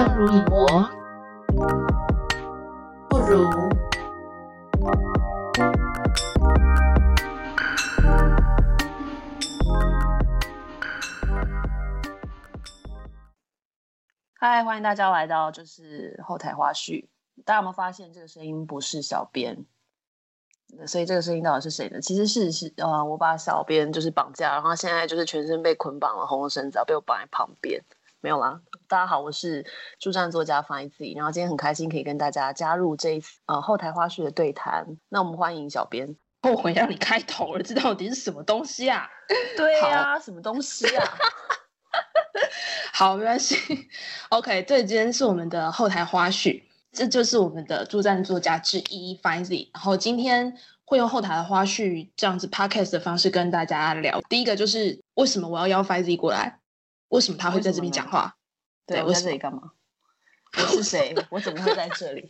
相濡以沫，不如。嗨，欢迎大家来到就是后台花絮。大家有没有发现这个声音不是小编？所以这个声音到底是谁呢？其实是是呃，我把小编就是绑架，然后现在就是全身被捆绑了，红了绳子，被我绑在旁边。没有啦，大家好，我是助战作家方一自己，然后今天很开心可以跟大家加入这一次呃后台花絮的对谈。那我们欢迎小编。后悔让你开头了，这到底是什么东西啊？对呀，什么东西啊？好，没关系。OK，对今天是我们的后台花絮，这就是我们的助战作家之一 Finzy。然后今天会用后台的花絮这样子 Podcast 的方式跟大家聊。第一个就是为什么我要邀 Finzy 过来？为什么他会在这边讲话？对，我在这里干嘛？我是谁？我怎么会在这里？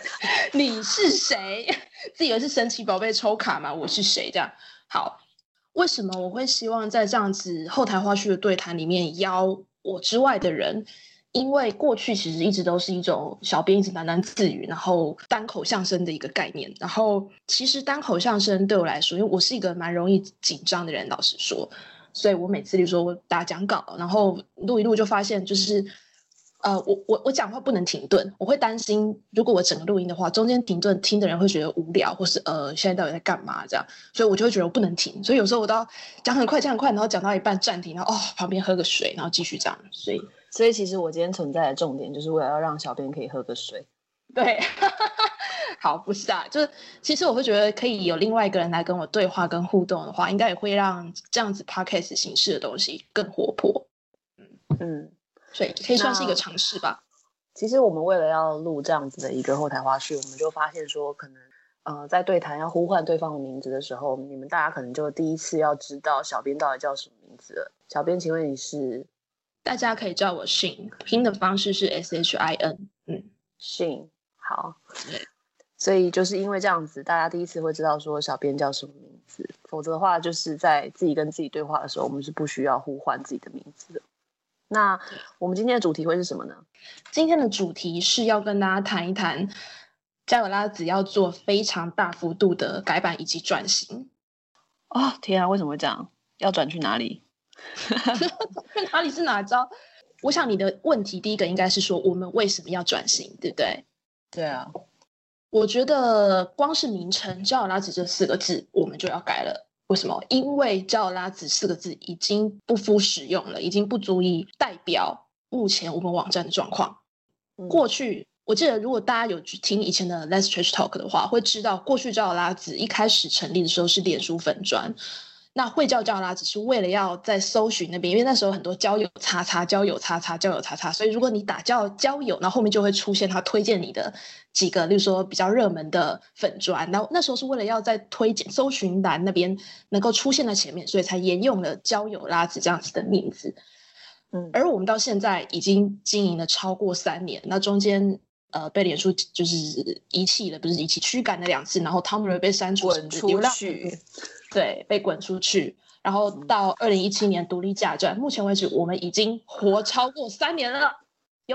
你是谁？自以为是神奇宝贝抽卡吗？我是谁？这样好。为什么我会希望在这样子后台花絮的对谈里面邀我之外的人？因为过去其实一直都是一种小编一直喃喃自语，然后单口相声的一个概念。然后其实单口相声对我来说，因为我是一个蛮容易紧张的人，老实说，所以我每次就说我打讲稿，然后录一录就发现就是。呃，我我我讲话不能停顿，我会担心，如果我整个录音的话，中间停顿，听的人会觉得无聊，或是呃，现在到底在干嘛这样，所以我就会觉得我不能停，所以有时候我都要讲很快，讲很快，然后讲到一半暂停，然后哦，旁边喝个水，然后继续这样，所以所以其实我今天存在的重点就是为了要让小编可以喝个水，对，好，不是啊，就是其实我会觉得可以有另外一个人来跟我对话跟互动的话，应该也会让这样子 podcast 形式的东西更活泼，嗯嗯。所以可以算是一个尝试吧。其实我们为了要录这样子的一个后台花絮，我们就发现说，可能呃，在对谈要呼唤对方的名字的时候，你们大家可能就第一次要知道小编到底叫什么名字了。小编，请问你是？大家可以叫我信，拼的方式是 S H I N。嗯，信。好。所以就是因为这样子，大家第一次会知道说小编叫什么名字。否则的话，就是在自己跟自己对话的时候，我们是不需要呼唤自己的名字的。那我们今天的主题会是什么呢？今天的主题是要跟大家谈一谈加油拉子要做非常大幅度的改版以及转型。哦，天啊，为什么会这样？要转去哪里？哪里是哪招？我想你的问题第一个应该是说我们为什么要转型，对不对？对啊，我觉得光是名称“加油拉子”这四个字，我们就要改了。为什么？因为“叫拉子”四个字已经不敷使用了，已经不足以代表目前我们网站的状况。过去，我记得如果大家有去听以前的 Let's Trash Talk 的话，会知道过去“叫拉子”一开始成立的时候是脸书粉砖。那会叫叫啦只是为了要在搜寻那边，因为那时候很多交友叉叉、交友叉叉、交友叉叉，所以如果你打叫交友，那后面就会出现他推荐你的几个，例如说比较热门的粉砖。然后那时候是为了要在推荐搜寻栏那边能够出现在前面，所以才沿用了交友拉子这样子的名字。嗯，而我们到现在已经经营了超过三年，那中间呃被脸书就是遗弃了，不是遗弃驱赶了两次，然后 Tumblr 被删除，滚出去。对，被滚出去，然后到二零一七年独立架站，目前为止我们已经活超过三年了。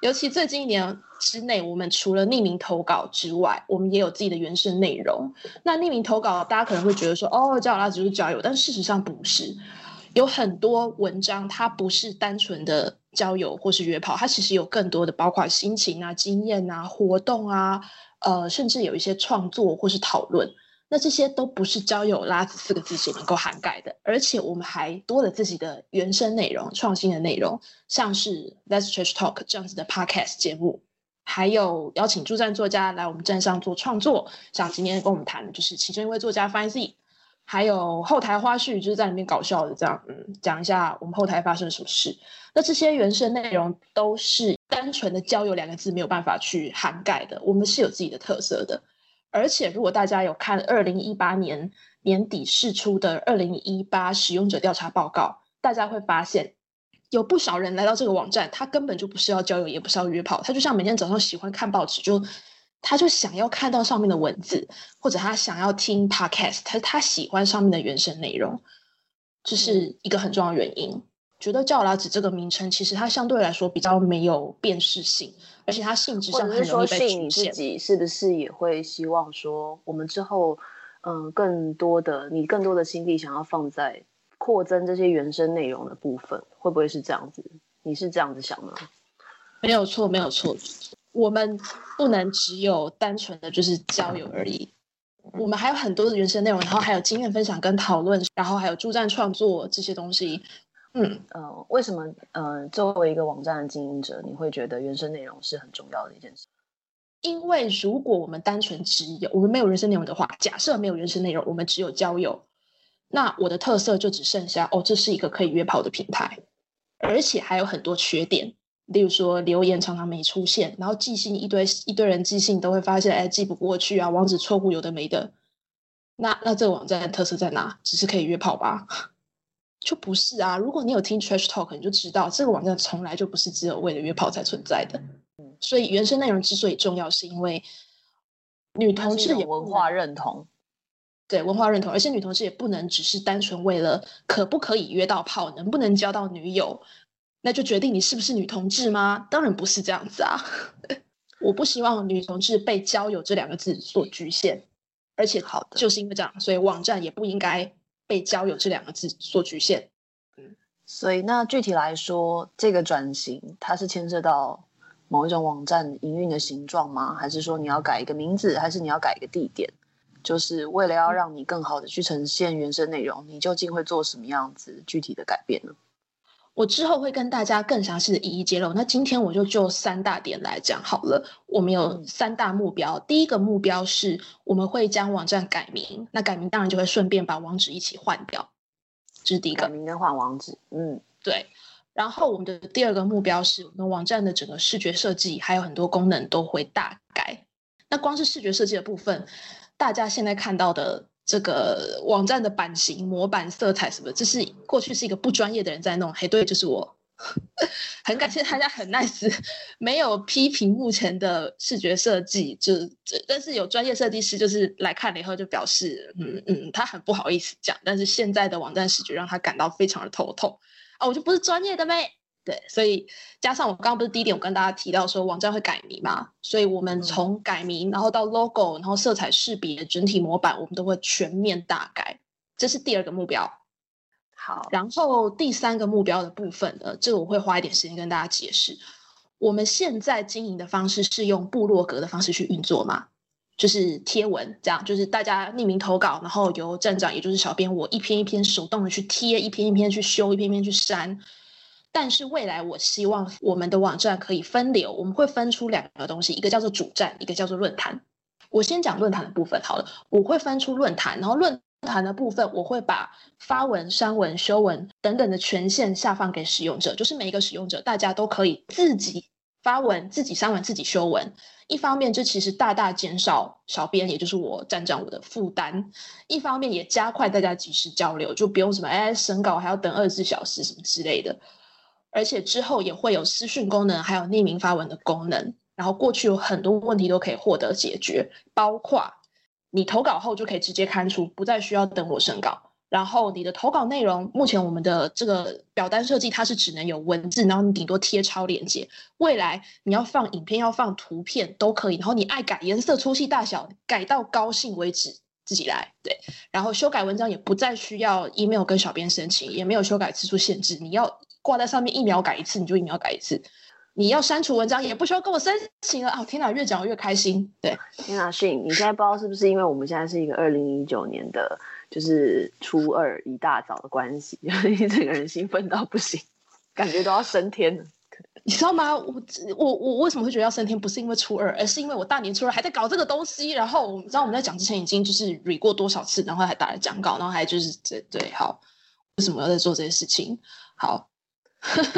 尤其最近一年之内，我们除了匿名投稿之外，我们也有自己的原生内容。那匿名投稿，大家可能会觉得说，哦，交友拉只是交友，但事实上不是。有很多文章，它不是单纯的交友或是约炮，它其实有更多的，包括心情啊、经验啊、活动啊。呃，甚至有一些创作或是讨论，那这些都不是交友拉子四个字所能够涵盖的。而且我们还多了自己的原生内容、创新的内容，像是 Let's Trash Talk 这样子的 Podcast 节目，还有邀请驻站作家来我们站上做创作，像今天跟我们谈的就是其中一位作家 Fancy，还有后台花絮，就是在里面搞笑的这样，嗯，讲一下我们后台发生了什么事。那这些原生内容都是。单纯的交友两个字没有办法去涵盖的，我们是有自己的特色的。而且，如果大家有看二零一八年年底释出的二零一八使用者调查报告，大家会发现有不少人来到这个网站，他根本就不是要交友，也不是要约炮，他就像每天早上喜欢看报纸，就他就想要看到上面的文字，或者他想要听 podcast，他他喜欢上面的原生内容，这是一个很重要原因。觉得教拉子这个名称其实它相对来说比较没有辨识性，而且它性质上很容易被局限。你自己是不是也会希望说，我们之后嗯，更多的你更多的心力想要放在扩增这些原生内容的部分，会不会是这样子？你是这样子想吗？没有错，没有错。我们不能只有单纯的就是交友而已，我们还有很多的原生内容，然后还有经验分享跟讨论，然后还有助战创作这些东西。嗯呃，为什么呃，作为一个网站的经营者，你会觉得原生内容是很重要的一件事？因为如果我们单纯只有我们没有原生内容的话，假设没有原生内容，我们只有交友，那我的特色就只剩下哦，这是一个可以约炮的平台，而且还有很多缺点，例如说留言常常没出现，然后寄信一堆一堆人寄信都会发现哎寄不过去啊，网址错误有的没的，那那这个网站的特色在哪？只是可以约炮吧？就不是啊！如果你有听 Trash Talk，你就知道这个网站从来就不是只有为了约炮才存在的。所以原生内容之所以重要，是因为女同志也文化认同，对文化认同，而且女同志也不能只是单纯为了可不可以约到炮，能不能交到女友，那就决定你是不是女同志吗？当然不是这样子啊！我不希望女同志被交友这两个字所局限，而且好的，就是因为这样，所以网站也不应该。被交友这两个字所局限，嗯，所以那具体来说，这个转型它是牵涉到某一种网站营运的形状吗？还是说你要改一个名字，还是你要改一个地点？就是为了要让你更好的去呈现原生内容，你究竟会做什么样子具体的改变呢？我之后会跟大家更详细的一一揭露。那今天我就就三大点来讲好了。我们有三大目标，第一个目标是我们会将网站改名，那改名当然就会顺便把网址一起换掉，这是第一个。改名跟换网址，嗯，对。然后我们的第二个目标是我们网站的整个视觉设计还有很多功能都会大改。那光是视觉设计的部分，大家现在看到的。这个网站的版型、模板、色彩什么，这是过去是一个不专业的人在弄。嘿，对，就是我。很感谢大家很 nice，没有批评目前的视觉设计，就但是有专业设计师就是来看了以后就表示，嗯嗯，他很不好意思讲。但是现在的网站视觉让他感到非常的头痛啊！我就不是专业的呗。对，所以加上我刚刚不是第一点，我跟大家提到说网站会改名嘛，所以我们从改名，然后到 logo，然后色彩识别、整体模板，我们都会全面大改，这是第二个目标。好，然后第三个目标的部分呢，这个我会花一点时间跟大家解释。我们现在经营的方式是用部落格的方式去运作嘛，就是贴文这样，就是大家匿名投稿，然后由站长，也就是小编，我一篇一篇手动的去贴，一篇一篇去修，一篇篇去删。但是未来，我希望我们的网站可以分流，我们会分出两个东西，一个叫做主站，一个叫做论坛。我先讲论坛的部分好了，我会分出论坛，然后论坛的部分，我会把发文、删文、修文等等的权限下放给使用者，就是每一个使用者，大家都可以自己发文、自己删文、自己修文。一方面，这其实大大减少小编，也就是我站长我的负担；一方面，也加快大家及时交流，就不用什么哎审稿还要等二十四小时什么之类的。而且之后也会有私讯功能，还有匿名发文的功能。然后过去有很多问题都可以获得解决，包括你投稿后就可以直接刊出，不再需要等我审稿。然后你的投稿内容，目前我们的这个表单设计它是只能有文字，然后你顶多贴超链接。未来你要放影片，要放图片都可以。然后你爱改颜色、粗细、大小，改到高兴为止，自己来。对，然后修改文章也不再需要 email 跟小编申请，也没有修改次数限制。你要。挂在上面一秒改一次，你就一秒改一次。你要删除文章也不需要跟我申请了哦！天哪，越讲越开心。对，天哪，迅，你现在不知道是不是因为我们现在是一个二零一九年的，就是初二一大早的关系，你整个人兴奋到不行，感觉都要升天了。你知道吗？我我我为什么会觉得要升天？不是因为初二，而是因为我大年初二还在搞这个东西。然后我知道我们在讲之前已经就是 re 过多少次，然后还打了讲稿，然后还就是这对好，为什么要在做这些事情？好。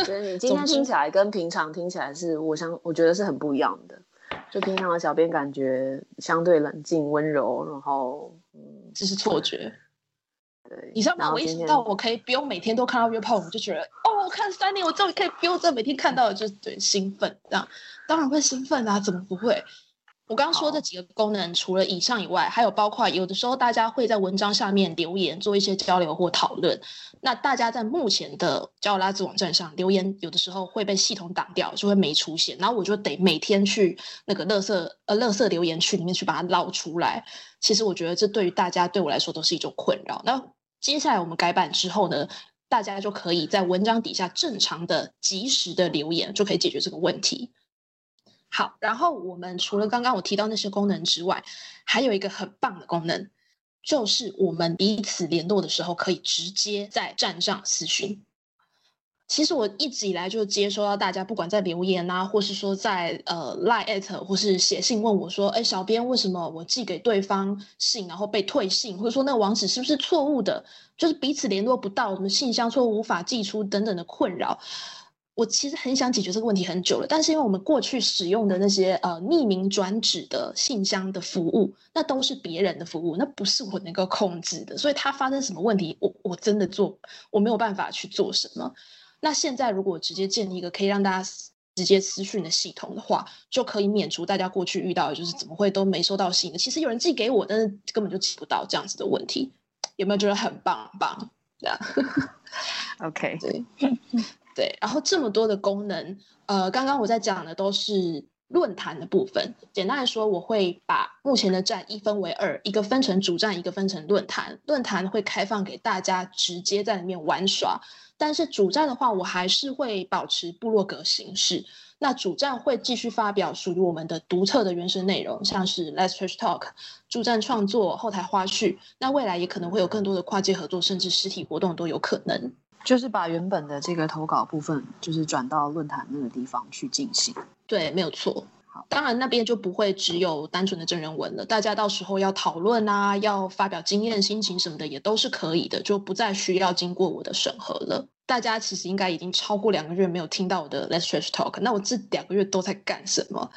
所以你今天听起来跟平常听起来是我想，我觉得是很不一样的。就平常的小编感觉相对冷静温柔，然后嗯，这是错觉。对，你知道吗？我一想到我可以不用每天都看到约炮，我就觉得哦，我看三年，我终于可以不用再每天看到，就对兴奋这样。当然会兴奋啊，怎么不会？我刚刚说这几个功能，除了以上以外，还有包括有的时候大家会在文章下面留言，做一些交流或讨论。那大家在目前的交友拉子网站上留言，有的时候会被系统挡掉，就会没出现。然后我就得每天去那个垃圾呃垃圾留言区里面去把它捞出来。其实我觉得这对于大家对我来说都是一种困扰。那接下来我们改版之后呢，大家就可以在文章底下正常的、及时的留言，就可以解决这个问题。好，然后我们除了刚刚我提到那些功能之外，还有一个很棒的功能，就是我们彼此联络的时候可以直接在站上私讯。其实我一直以来就接收到大家不管在留言啊，或是说在呃 line at 或是写信问我说，哎，小编为什么我寄给对方信然后被退信，或者说那个网址是不是错误的，就是彼此联络不到，什么信箱错误无法寄出等等的困扰。我其实很想解决这个问题很久了，但是因为我们过去使用的那些呃匿名转址的信箱的服务，那都是别人的服务，那不是我能够控制的，所以它发生什么问题，我我真的做我没有办法去做什么。那现在如果直接建立一个可以让大家直接私讯的系统的话，就可以免除大家过去遇到的就是怎么会都没收到信的，其实有人寄给我，但是根本就寄不到这样子的问题，有没有觉得很棒棒？这样，OK，对。对，然后这么多的功能，呃，刚刚我在讲的都是论坛的部分。简单来说，我会把目前的站一分为二，一个分成主站，一个分成论坛。论坛会开放给大家直接在里面玩耍，但是主站的话，我还是会保持部落格形式。那主站会继续发表属于我们的独特的原生内容，像是 Let's Trash Talk、主站创作、后台花絮。那未来也可能会有更多的跨界合作，甚至实体活动都有可能。就是把原本的这个投稿部分，就是转到论坛那个地方去进行。对，没有错。好，当然那边就不会只有单纯的真人文了，大家到时候要讨论啊，要发表经验、心情什么的，也都是可以的，就不再需要经过我的审核了。大家其实应该已经超过两个月没有听到我的 Let's Trash Talk，那我这两个月都在干什么？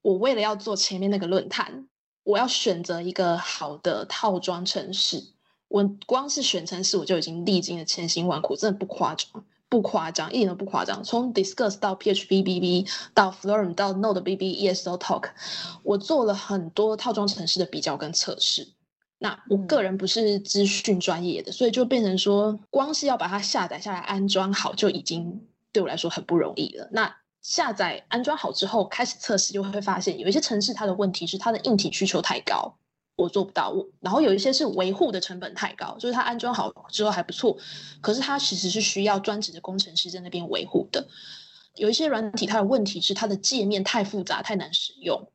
我为了要做前面那个论坛，我要选择一个好的套装城市。我光是选城市，我就已经历经了千辛万苦，真的不夸张，不夸张，一点都不夸张。从 Discuss 到 PHP BB 到 Florm 到 Node BB ESO Talk，我做了很多套装城市的比较跟测试。那我个人不是资讯专业的，所以就变成说，光是要把它下载下来安装好，就已经对我来说很不容易了。那下载安装好之后，开始测试，就会发现有一些城市它的问题是它的硬体需求太高。我做不到，我然后有一些是维护的成本太高，就是它安装好之后还不错，可是它其实是需要专职的工程师在那边维护的。有一些软体它的问题是它的界面太复杂太难使用，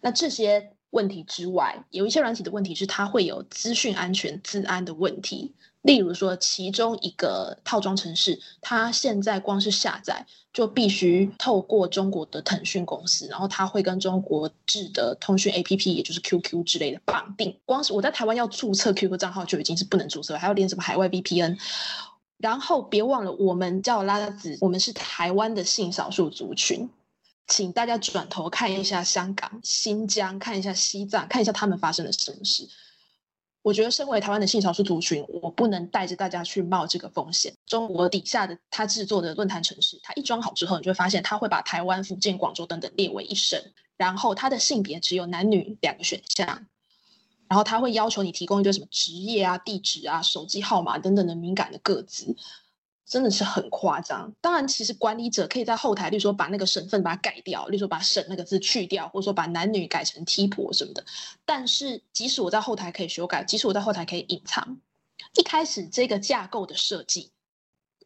那这些问题之外，有一些软体的问题是它会有资讯安全、治安的问题。例如说，其中一个套装城市，它现在光是下载就必须透过中国的腾讯公司，然后它会跟中国制的通讯 APP，也就是 QQ 之类的绑定。光是我在台湾要注册 QQ 账号就已经是不能注册，还要连什么海外 VPN。然后别忘了，我们叫拉子，我们是台湾的性少数族群，请大家转头看一下香港、新疆，看一下西藏，看一下他们发生了什么事。我觉得，身为台湾的性少数族群，我不能带着大家去冒这个风险。中国底下的他制作的论坛城市，他一装好之后，你就会发现他会把台湾、福建、广州等等列为一省，然后他的性别只有男女两个选项，然后他会要求你提供一堆什么职业啊、地址啊、手机号码等等的敏感的个资。真的是很夸张。当然，其实管理者可以在后台，例如说把那个省份把它改掉，例如说把省那个字去掉，或者说把男女改成 T 婆什么的。但是，即使我在后台可以修改，即使我在后台可以隐藏，一开始这个架构的设计，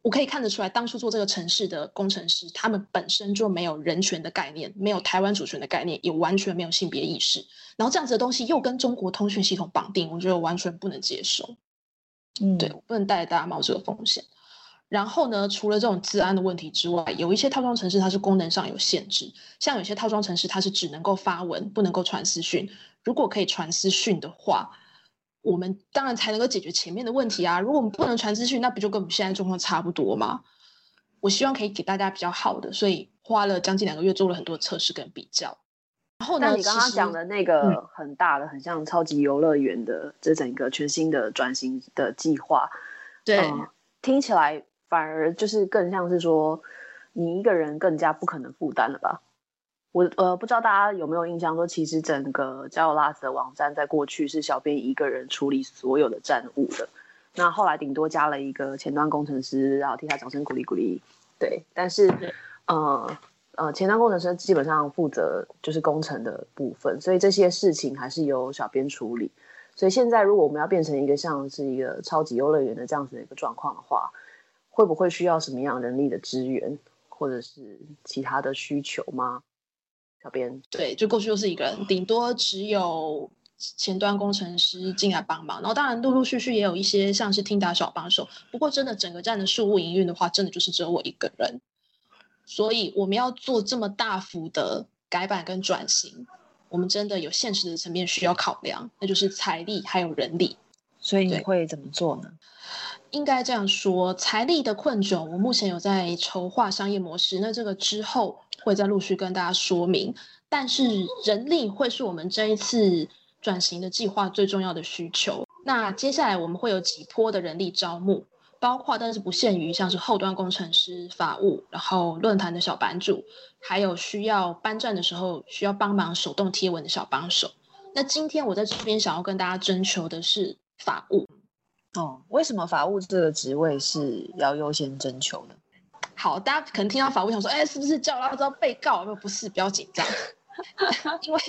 我可以看得出来，当初做这个城市的工程师，他们本身就没有人权的概念，没有台湾主权的概念，也完全没有性别意识。然后这样子的东西又跟中国通讯系统绑定，我觉得完全不能接受。嗯，对，我不能带大家冒这个风险。然后呢，除了这种治安的问题之外，有一些套装城市它是功能上有限制，像有些套装城市它是只能够发文，不能够传私讯。如果可以传私讯的话，我们当然才能够解决前面的问题啊。如果我们不能传私讯，那不就跟我们现在状况差不多吗？我希望可以给大家比较好的，所以花了将近两个月做了很多测试跟比较。然后呢，你刚刚讲的那个很大的、很像超级游乐园的这整个全新的转型的计划，对，听起来。反而就是更像是说，你一个人更加不可能负担了吧？我呃不知道大家有没有印象，说其实整个交友拉子的网站在过去是小编一个人处理所有的站务的，那后来顶多加了一个前端工程师，然后替他掌声鼓励鼓励。对，但是呃呃前端工程师基本上负责就是工程的部分，所以这些事情还是由小编处理。所以现在如果我们要变成一个像是一个超级游乐园的这样子的一个状况的话，会不会需要什么样人力的资源，或者是其他的需求吗？小编对，就过去就是一个人，顶多只有前端工程师进来帮忙，然后当然陆陆续续也有一些像是听打小帮手。不过真的整个站的事务营运的话，真的就是只有我一个人，所以我们要做这么大幅的改版跟转型，我们真的有现实的层面需要考量，那就是财力还有人力。所以你会怎么做呢？应该这样说，财力的困窘，我目前有在筹划商业模式，那这个之后。会再陆续跟大家说明，但是人力会是我们这一次转型的计划最重要的需求。那接下来我们会有几波的人力招募，包括但是不限于像是后端工程师、法务，然后论坛的小版主，还有需要搬站的时候需要帮忙手动贴文的小帮手。那今天我在这边想要跟大家征求的是法务。哦，为什么法务这个职位是要优先征求的？好，大家可能听到法务想说，哎，是不是叫他知道被告？不是，不要紧张，因为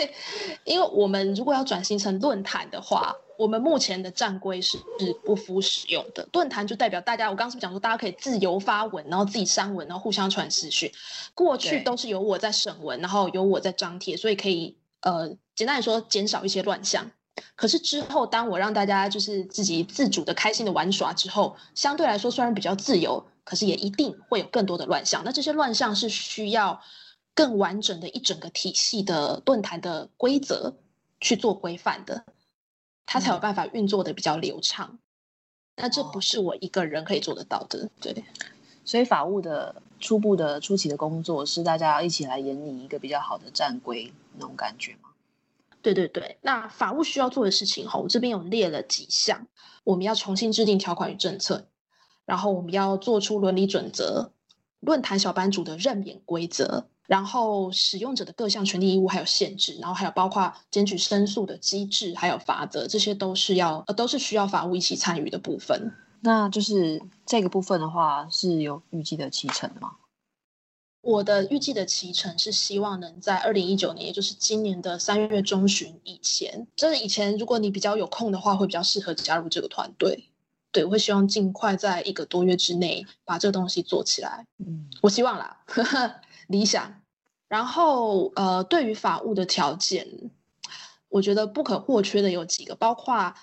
因为我们如果要转型成论坛的话，我们目前的站规是是不敷使用的。论坛就代表大家，我刚刚是不是讲说，大家可以自由发文，然后自己删文，然后互相传私讯。过去都是由我在审文，然后由我在张贴，所以可以呃，简单来说，减少一些乱象。可是之后，当我让大家就是自己自主的、开心的玩耍之后，相对来说虽然比较自由。可是也一定会有更多的乱象，那这些乱象是需要更完整的一整个体系的论坛的规则去做规范的，它才有办法运作的比较流畅。那这不是我一个人可以做得到的，对。所以法务的初步的初期的工作是大家一起来演拟一个比较好的战规那种感觉吗？对对对，那法务需要做的事情哈，我这边有列了几项，我们要重新制定条款与政策。然后我们要做出伦理准则、论坛小班主的任免规则，然后使用者的各项权利义务还有限制，然后还有包括检举申诉的机制还有法则，这些都是要呃都是需要法务一起参与的部分。那就是这个部分的话是有预计的期程吗？我的预计的期程是希望能在二零一九年，也就是今年的三月中旬以前。就是以前如果你比较有空的话，会比较适合加入这个团队。对，我会希望尽快在一个多月之内把这个东西做起来。嗯，我希望啦，理想。然后，呃，对于法务的条件，我觉得不可或缺的有几个，包括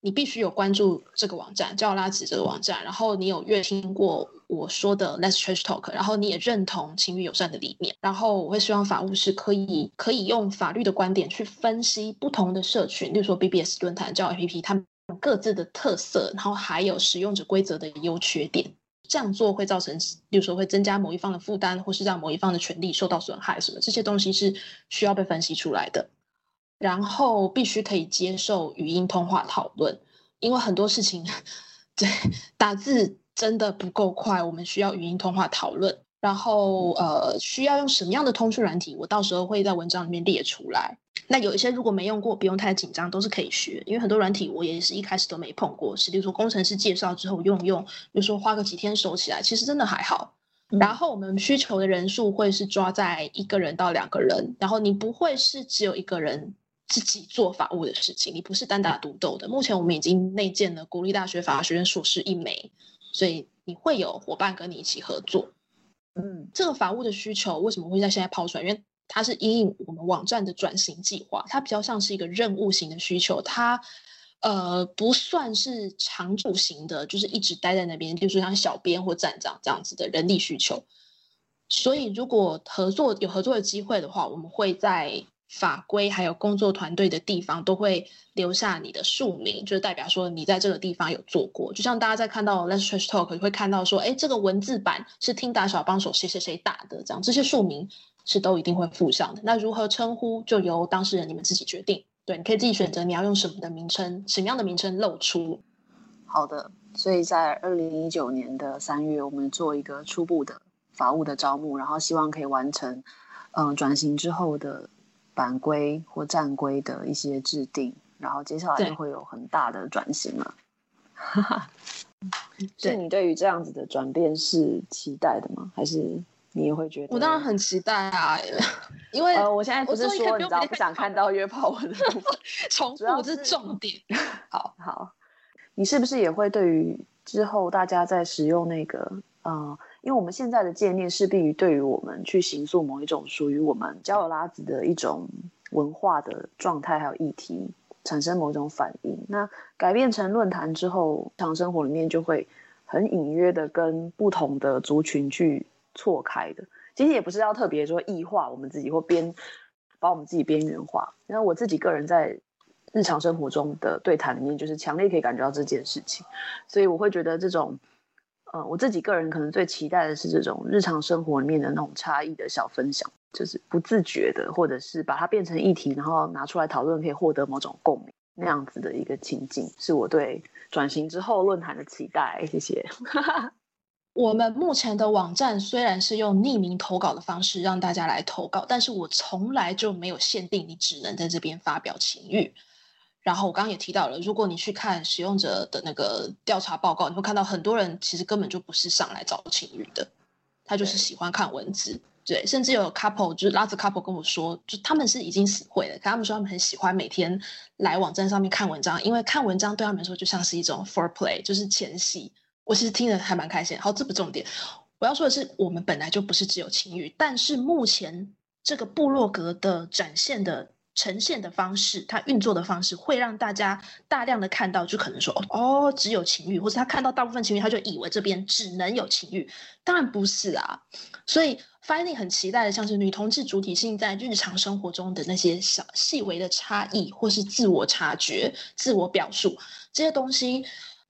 你必须有关注这个网站，叫拉子这个网站，然后你有阅听过我说的 Let's Trash Talk，然后你也认同情侣友善的理念。然后，我会希望法务是可以可以用法律的观点去分析不同的社群，例如说 BBS 论坛、叫 APP，他们。各自的特色，然后还有使用者规则的优缺点，这样做会造成，比如说会增加某一方的负担，或是让某一方的权利受到损害，什么这些东西是需要被分析出来的。然后必须可以接受语音通话讨论，因为很多事情 对打字真的不够快，我们需要语音通话讨论。然后呃，需要用什么样的通讯软体？我到时候会在文章里面列出来。那有一些如果没用过，不用太紧张，都是可以学。因为很多软体我也是一开始都没碰过，是比如说工程师介绍之后用用，比如说花个几天熟起来，其实真的还好。然后我们需求的人数会是抓在一个人到两个人，然后你不会是只有一个人自己做法务的事情，你不是单打独斗的。目前我们已经内建了国立大学法学院硕士一枚，所以你会有伙伴跟你一起合作。嗯，这个法务的需求为什么会在现在抛出来？因为它是因应我们网站的转型计划，它比较像是一个任务型的需求，它呃不算是常驻型的，就是一直待在那边，就是像小编或站长这样子的人力需求。所以如果合作有合作的机会的话，我们会在。法规还有工作团队的地方都会留下你的署名，就是代表说你在这个地方有做过。就像大家在看到 Let's Trash Talk 会看到说，哎，这个文字版是听打小帮手谁谁谁打的，这样这些署名是都一定会附上的。那如何称呼，就由当事人你们自己决定。对，你可以自己选择你要用什么的名称，什么样的名称露出。好的，所以在二零一九年的三月，我们做一个初步的法务的招募，然后希望可以完成。嗯转型之后的版规或战规的一些制定，然后接下来对就会有很大的转型了。是你对于这样子的转变是期待的吗？还是你也会觉得？我当然很期待啊，因为呃，我现在不是说你知道不想看到约炮文的部分。重复这是是重点。好，好，你是不是也会对于之后大家在使用那个呃，因为我们现在的界面势必于对于我们去行塑某一种属于我们交友拉子的一种文化的状态还有议题产生某种反应。那改变成论坛之后，日常生活里面就会很隐约的跟不同的族群去错开的。其实也不是要特别说异化我们自己或边把我们自己边缘化。那我自己个人在日常生活中的对谈里面，就是强烈可以感觉到这件事情，所以我会觉得这种，呃，我自己个人可能最期待的是这种日常生活里面的那种差异的小分享，就是不自觉的，或者是把它变成议题，然后拿出来讨论，可以获得某种共鸣那样子的一个情境，是我对转型之后论坛的期待。谢谢。我们目前的网站虽然是用匿名投稿的方式让大家来投稿，但是我从来就没有限定你只能在这边发表情欲。然后我刚刚也提到了，如果你去看使用者的那个调查报告，你会看到很多人其实根本就不是上来找情侣的，他就是喜欢看文字。对，甚至有 couple 就是拉着 couple 跟我说，就他们是已经死会了，可他们说他们很喜欢每天来网站上面看文章，因为看文章对他们来说就像是一种 foreplay，就是前戏。我其实听着还蛮开心。好，这不重点，我要说的是，我们本来就不是只有情欲，但是目前这个部落格的展现的呈现的方式，它运作的方式，会让大家大量的看到，就可能说哦，只有情欲，或者他看到大部分情欲，他就以为这边只能有情欲，当然不是啊。所以 Finding 很期待的，像是女同志主体性在日常生活中的那些小细微的差异，或是自我察觉、自我表述这些东西。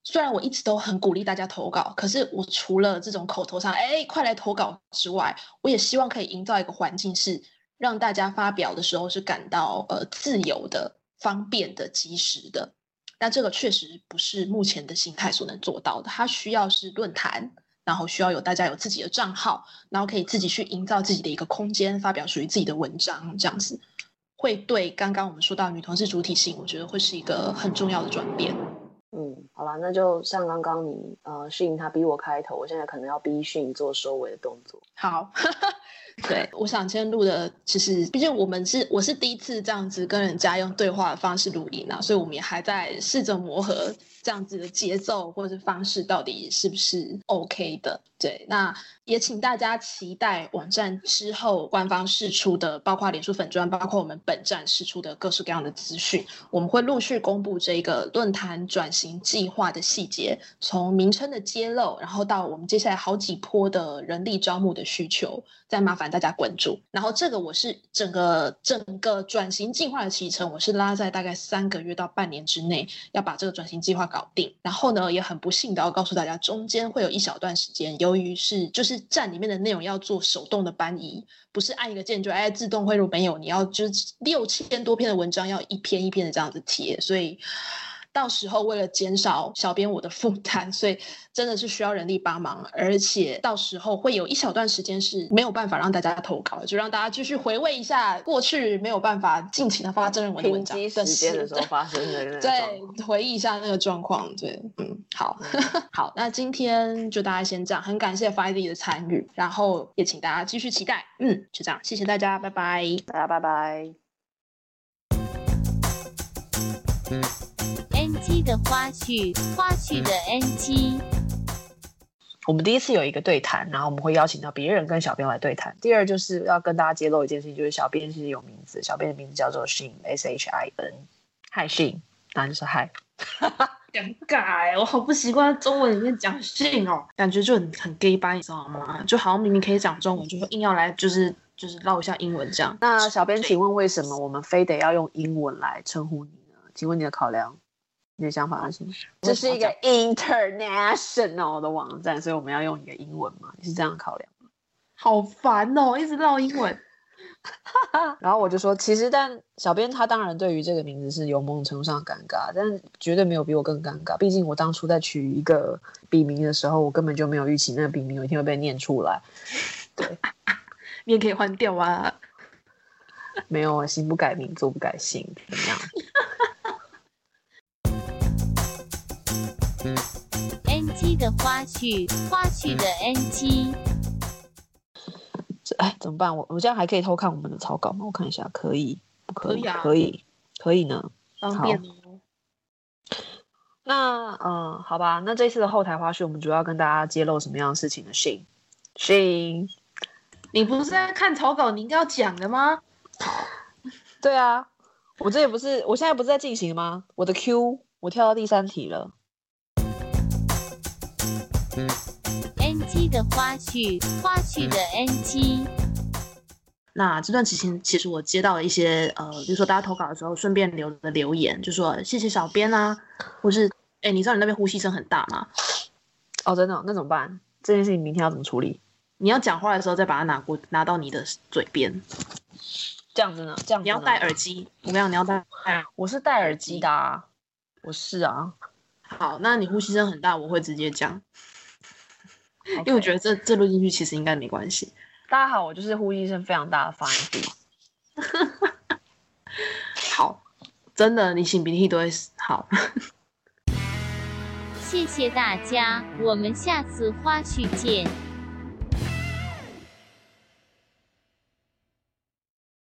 虽然我一直都很鼓励大家投稿，可是我除了这种口头上“哎，快来投稿”之外，我也希望可以营造一个环境，是让大家发表的时候是感到呃自由的、方便的、及时的。那这个确实不是目前的形态所能做到的，它需要是论坛，然后需要有大家有自己的账号，然后可以自己去营造自己的一个空间，发表属于自己的文章，这样子会对刚刚我们说到女同志主体性，我觉得会是一个很重要的转变。嗯，好了，那就像刚刚你呃训他逼我开头，我现在可能要逼训做收尾的动作。好，对，我想今天录的，其实毕竟我们是我是第一次这样子跟人家用对话的方式录音啊，所以我们也还在试着磨合这样子的节奏或者方式到底是不是 OK 的。对，那也请大家期待网站之后官方释出的，包括脸书粉专，包括我们本站释出的各式各样的资讯，我们会陆续公布这个论坛转型计划的细节，从名称的揭露，然后到我们接下来好几波的人力招募的需求，再麻烦大家关注。然后这个我是整个整个转型计划的启程，我是拉在大概三个月到半年之内要把这个转型计划搞定。然后呢，也很不幸的要告诉大家，中间会有一小段时间，由于是就是站里面的内容要做手动的搬移，不是按一个键就哎自动汇入，没有，你要就是六千多篇的文章要一篇一篇的这样子贴，所以。到时候为了减少小编我的负担，所以真的是需要人力帮忙，而且到时候会有一小段时间是没有办法让大家投稿，就让大家继续回味一下过去没有办法尽情的发真人文的文章拼机时间的时候发生的对，回忆一下那个状况。对，嗯，好，好，那今天就大家先这样，很感谢 f i d y 的参与，然后也请大家继续期待。嗯，就这样，谢谢大家，拜拜。大家拜拜。NG 的花絮，花絮的 NG。我们第一次有一个对谈，然后我们会邀请到别人跟小编来对谈。第二就是要跟大家揭露一件事情，就是小编是有名字，小编的名字叫做 Shin S H I N，嗨 Shin，那就是嗨。尴尬，我好不习惯中文里面讲性哦，感觉就很很 gay 吧，你知道吗？就好像明明可以讲中文，就硬要来就是就是唠一下英文这样。那小编，请问为什么我们非得要用英文来称呼你呢？请问你的考量，你的想法是什么？这是一个 international 的网站，所以我们要用一个英文嘛？你是这样考量？好烦哦，一直唠英文。然后我就说，其实但小编他当然对于这个名字是有某种程度上的尴尬，但绝对没有比我更尴尬。毕竟我当初在取一个笔名的时候，我根本就没有预期那个笔名有一天会被念出来。对，你也可以换掉啊。没有啊，心不改名，坐不改姓，怎么样？NG 的花絮，花絮的 NG。哎，怎么办？我我这样还可以偷看我们的草稿吗？我看一下，可以，不可以？可以啊可以，可以呢。方便哦。那嗯，好吧，那这次的后台花絮，我们主要跟大家揭露什么样的事情呢？信信，你不是在看草稿，你应该要讲的吗？对啊，我这也不是，我现在不是在进行吗？我的 Q，我跳到第三题了。的花絮，花絮的 NG。那这段期间，其实我接到了一些呃，比如说大家投稿的时候顺便留的留言，就说谢谢小编啊，或是哎，你知道你那边呼吸声很大吗？哦，真的哦、那怎么办？这件事情明天要怎么处理？你要讲话的时候再把它拿过拿到你的嘴边，这样子呢？这样子你要戴耳机。我跟你讲，你要戴。我是戴耳机的、啊，我是啊，好，那你呼吸声很大，我会直接讲，因为我觉得这这录进去其实应该没关系。大家好，我就是呼吸声非常大的发音地。好，真的，你擤鼻涕都会好。谢谢大家，我们下次花絮见。